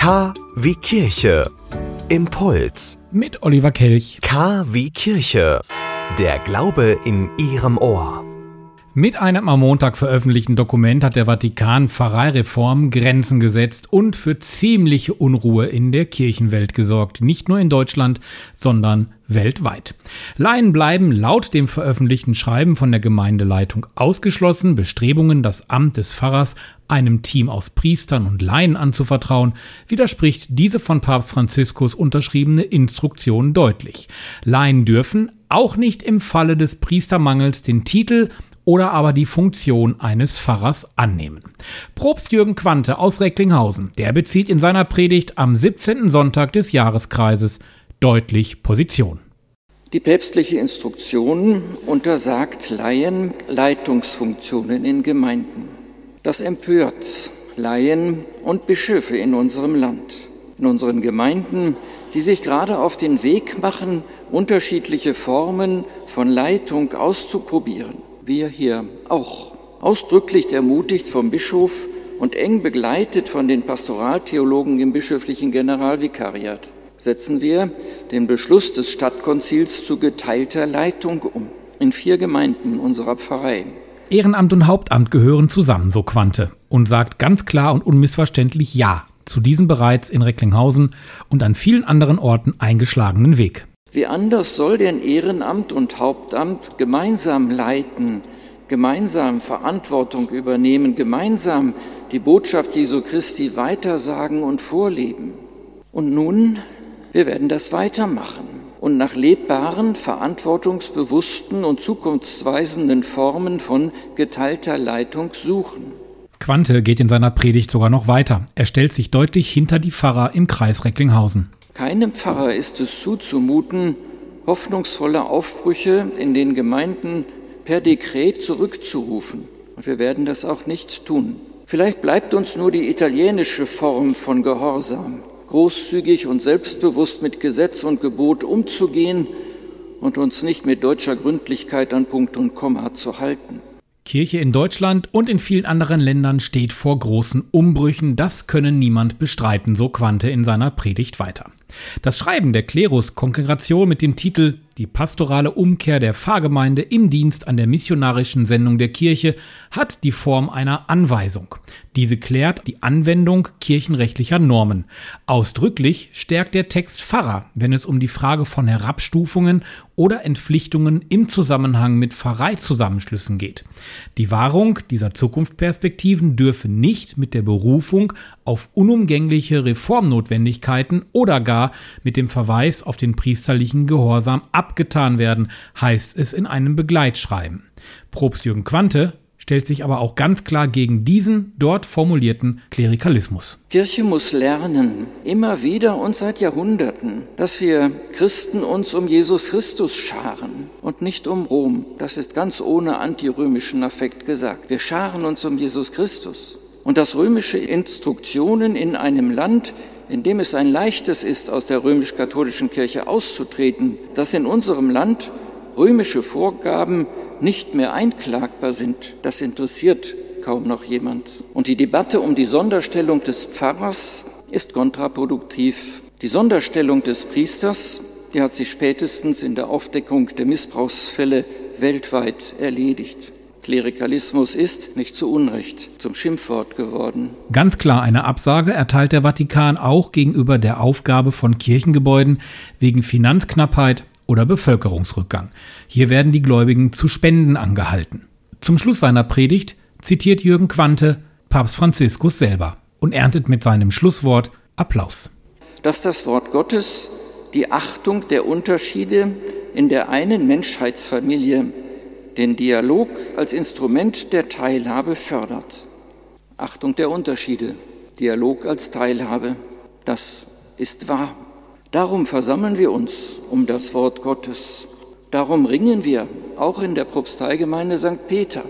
K wie Kirche. Impuls. Mit Oliver Kelch. K wie Kirche. Der Glaube in Ihrem Ohr. Mit einem am Montag veröffentlichten Dokument hat der Vatikan Pfarreireform Grenzen gesetzt und für ziemliche Unruhe in der Kirchenwelt gesorgt. Nicht nur in Deutschland, sondern weltweit. Laien bleiben laut dem veröffentlichten Schreiben von der Gemeindeleitung ausgeschlossen. Bestrebungen, das Amt des Pfarrers einem Team aus Priestern und Laien anzuvertrauen, widerspricht diese von Papst Franziskus unterschriebene Instruktion deutlich. Laien dürfen, auch nicht im Falle des Priestermangels, den Titel oder aber die Funktion eines Pfarrers annehmen. Propst Jürgen Quante aus Recklinghausen, der bezieht in seiner Predigt am 17. Sonntag des Jahreskreises deutlich Position. Die päpstliche Instruktion untersagt Laien Leitungsfunktionen in Gemeinden. Das empört Laien und Bischöfe in unserem Land, in unseren Gemeinden, die sich gerade auf den Weg machen, unterschiedliche Formen von Leitung auszuprobieren wir hier auch. Ausdrücklich ermutigt vom Bischof und eng begleitet von den Pastoraltheologen im bischöflichen Generalvikariat setzen wir den Beschluss des Stadtkonzils zu geteilter Leitung um in vier Gemeinden unserer Pfarrei. Ehrenamt und Hauptamt gehören zusammen, so Quante, und sagt ganz klar und unmissverständlich Ja zu diesem bereits in Recklinghausen und an vielen anderen Orten eingeschlagenen Weg. Wie anders soll denn Ehrenamt und Hauptamt gemeinsam leiten, gemeinsam Verantwortung übernehmen, gemeinsam die Botschaft Jesu Christi weitersagen und vorleben? Und nun, wir werden das weitermachen und nach lebbaren, verantwortungsbewussten und zukunftsweisenden Formen von geteilter Leitung suchen. Quante geht in seiner Predigt sogar noch weiter. Er stellt sich deutlich hinter die Pfarrer im Kreis Recklinghausen. Keinem Pfarrer ist es zuzumuten, hoffnungsvolle Aufbrüche in den Gemeinden per Dekret zurückzurufen. Und wir werden das auch nicht tun. Vielleicht bleibt uns nur die italienische Form von Gehorsam, großzügig und selbstbewusst mit Gesetz und Gebot umzugehen und uns nicht mit deutscher Gründlichkeit an Punkt und Komma zu halten. Kirche in Deutschland und in vielen anderen Ländern steht vor großen Umbrüchen, das können niemand bestreiten, so Quante in seiner Predigt weiter. Das Schreiben der Klerus-Kongregation mit dem Titel Die pastorale Umkehr der Pfarrgemeinde im Dienst an der missionarischen Sendung der Kirche hat die Form einer Anweisung. Diese klärt die Anwendung kirchenrechtlicher Normen. Ausdrücklich stärkt der Text Pfarrer, wenn es um die Frage von Herabstufungen oder Entpflichtungen im Zusammenhang mit Pfarreizusammenschlüssen geht. Die Wahrung dieser Zukunftsperspektiven dürfe nicht mit der Berufung auf unumgängliche Reformnotwendigkeiten oder gar mit dem Verweis auf den priesterlichen Gehorsam abgetan werden, heißt es in einem Begleitschreiben. Propst Jürgen Quante stellt sich aber auch ganz klar gegen diesen dort formulierten Klerikalismus. Kirche muss lernen, immer wieder und seit Jahrhunderten, dass wir Christen uns um Jesus Christus scharen und nicht um Rom. Das ist ganz ohne antirömischen Affekt gesagt. Wir scharen uns um Jesus Christus. Und dass römische Instruktionen in einem Land in dem es ein leichtes ist, aus der römisch-katholischen Kirche auszutreten, dass in unserem Land römische Vorgaben nicht mehr einklagbar sind, das interessiert kaum noch jemand. Und die Debatte um die Sonderstellung des Pfarrers ist kontraproduktiv. Die Sonderstellung des Priesters, die hat sich spätestens in der Aufdeckung der Missbrauchsfälle weltweit erledigt. Klerikalismus ist, nicht zu Unrecht, zum Schimpfwort geworden. Ganz klar eine Absage erteilt der Vatikan auch gegenüber der Aufgabe von Kirchengebäuden wegen Finanzknappheit oder Bevölkerungsrückgang. Hier werden die Gläubigen zu Spenden angehalten. Zum Schluss seiner Predigt zitiert Jürgen Quante Papst Franziskus selber und erntet mit seinem Schlusswort Applaus. Dass das Wort Gottes die Achtung der Unterschiede in der einen Menschheitsfamilie den Dialog als Instrument der Teilhabe fördert. Achtung der Unterschiede, Dialog als Teilhabe, das ist wahr. Darum versammeln wir uns um das Wort Gottes. Darum ringen wir auch in der Propsteigemeinde St. Peter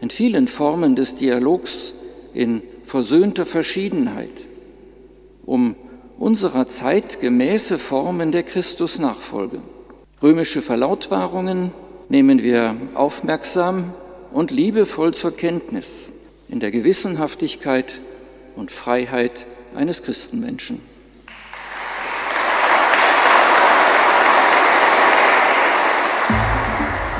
in vielen Formen des Dialogs in versöhnter Verschiedenheit, um unserer Zeit gemäße Formen der Christusnachfolge. Römische Verlautbarungen nehmen wir aufmerksam und liebevoll zur Kenntnis in der Gewissenhaftigkeit und Freiheit eines Christenmenschen.